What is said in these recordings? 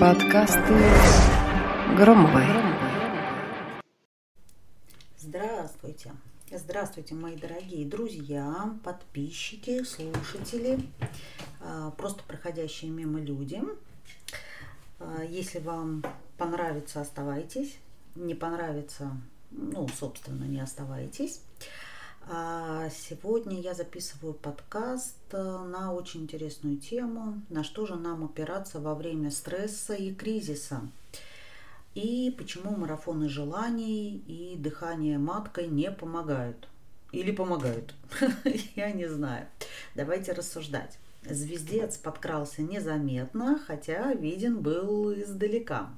Подкасты Громовой. Здравствуйте. Здравствуйте, мои дорогие друзья, подписчики, слушатели, а, просто проходящие мимо люди. А, если вам понравится, оставайтесь. Не понравится, ну, собственно, не оставайтесь. А сегодня я записываю подкаст э, на очень интересную тему, на что же нам опираться во время стресса и кризиса. И почему марафоны желаний и дыхание маткой не помогают. Или помогают. Я не знаю. Давайте рассуждать. Звездец подкрался незаметно, хотя виден был издалека.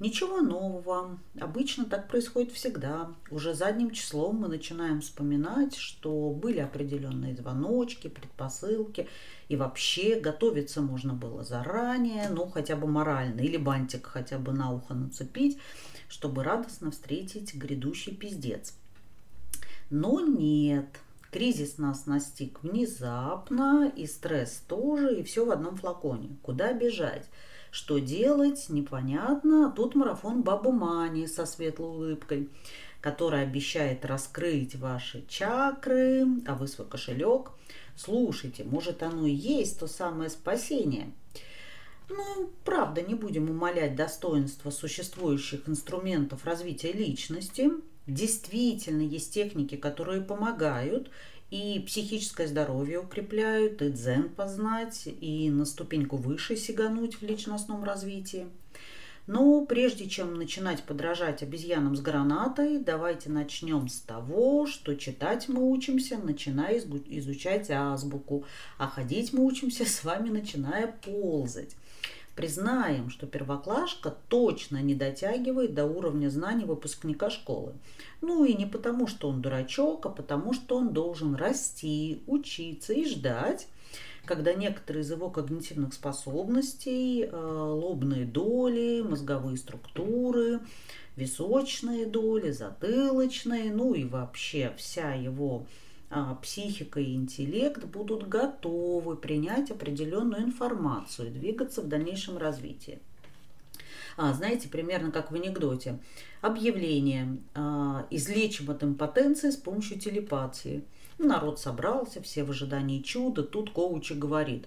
Ничего нового. Обычно так происходит всегда. Уже задним числом мы начинаем вспоминать, что были определенные звоночки, предпосылки. И вообще готовиться можно было заранее, ну хотя бы морально, или бантик хотя бы на ухо нацепить, чтобы радостно встретить грядущий пиздец. Но нет, кризис нас настиг внезапно, и стресс тоже, и все в одном флаконе. Куда бежать? Что делать, непонятно. Тут марафон Бабу Мани со светлой улыбкой, который обещает раскрыть ваши чакры, а вы свой кошелек. Слушайте, может оно и есть то самое спасение. Ну, правда, не будем умалять достоинства существующих инструментов развития личности. Действительно, есть техники, которые помогают, и психическое здоровье укрепляют, и дзен познать, и на ступеньку выше сигануть в личностном развитии. Но прежде чем начинать подражать обезьянам с гранатой, давайте начнем с того, что читать мы учимся, начиная изучать азбуку, а ходить мы учимся с вами, начиная ползать. Признаем, что первоклашка точно не дотягивает до уровня знаний выпускника школы. Ну и не потому, что он дурачок, а потому, что он должен расти, учиться и ждать, когда некоторые из его когнитивных способностей, э, лобные доли, мозговые структуры, височные доли, затылочные, ну и вообще вся его психика и интеллект будут готовы принять определенную информацию и двигаться в дальнейшем развитии. А, знаете, примерно как в анекдоте. Объявление. А, излечим от импотенции с помощью телепатии. Народ собрался, все в ожидании чуда. Тут коучи говорит.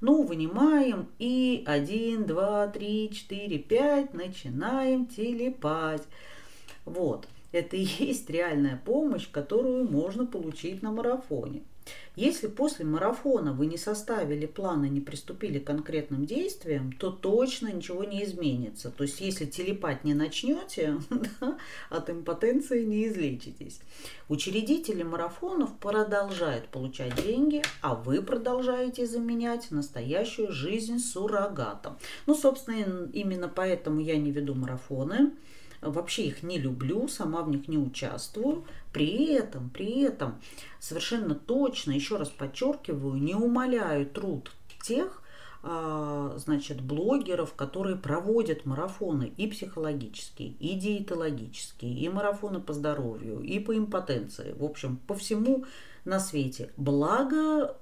Ну, вынимаем и один, два, три, четыре, пять начинаем телепать. Вот. Это и есть реальная помощь, которую можно получить на марафоне. Если после марафона вы не составили план и не приступили к конкретным действиям, то точно ничего не изменится. То есть если телепать не начнете, от импотенции не излечитесь. Учредители марафонов продолжают получать деньги, а вы продолжаете заменять настоящую жизнь суррогатом. Ну, собственно, именно поэтому я не веду марафоны вообще их не люблю, сама в них не участвую. При этом, при этом совершенно точно, еще раз подчеркиваю, не умоляю труд тех, а, значит, блогеров, которые проводят марафоны и психологические, и диетологические, и марафоны по здоровью, и по импотенции. В общем, по всему на свете. Благо,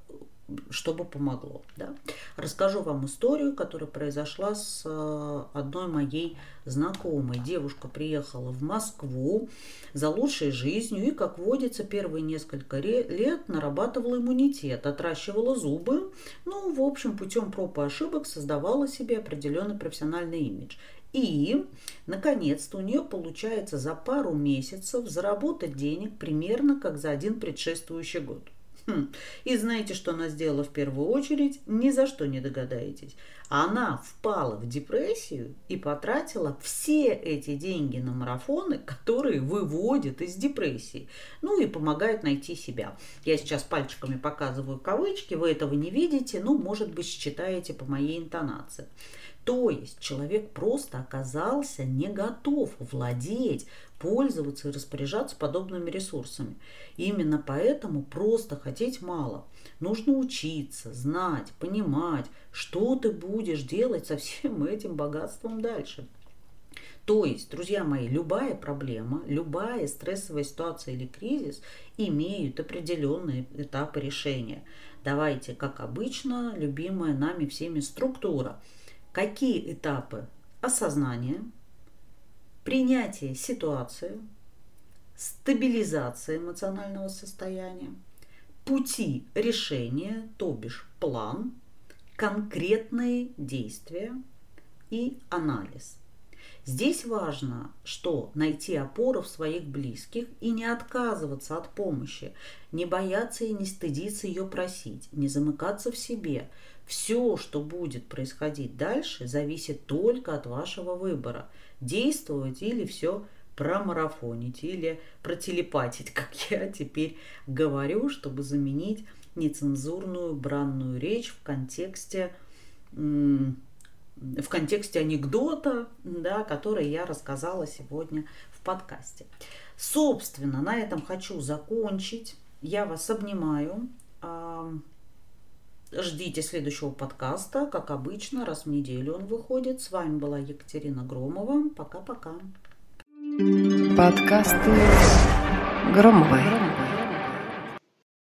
чтобы помогло. Да? Расскажу вам историю, которая произошла с э, одной моей знакомой. Девушка приехала в Москву за лучшей жизнью и, как водится, первые несколько лет нарабатывала иммунитет, отращивала зубы. Ну, в общем, путем проб и ошибок создавала себе определенный профессиональный имидж. И, наконец-то, у нее получается за пару месяцев заработать денег примерно как за один предшествующий год. Хм. И знаете, что она сделала в первую очередь? Ни за что не догадаетесь. Она впала в депрессию и потратила все эти деньги на марафоны, которые выводят из депрессии. Ну и помогают найти себя. Я сейчас пальчиками показываю кавычки, вы этого не видите, ну, может быть, считаете по моей интонации. То есть человек просто оказался не готов владеть, пользоваться и распоряжаться подобными ресурсами. Именно поэтому просто хотеть мало. Нужно учиться, знать, понимать, что ты будешь делать со всем этим богатством дальше. То есть, друзья мои, любая проблема, любая стрессовая ситуация или кризис имеют определенные этапы решения. Давайте, как обычно, любимая нами всеми структура – какие этапы осознания, принятия ситуации, стабилизация эмоционального состояния, пути решения, то бишь план, конкретные действия и анализ. Здесь важно, что найти опору в своих близких и не отказываться от помощи, не бояться и не стыдиться ее просить, не замыкаться в себе. Все, что будет происходить дальше, зависит только от вашего выбора. Действовать или все промарафонить, или протелепатить, как я теперь говорю, чтобы заменить нецензурную бранную речь в контексте в контексте анекдота, да, который я рассказала сегодня в подкасте. Собственно, на этом хочу закончить. Я вас обнимаю. Ждите следующего подкаста. Как обычно, раз в неделю он выходит. С вами была Екатерина Громова. Пока-пока. Подкасты Громовой.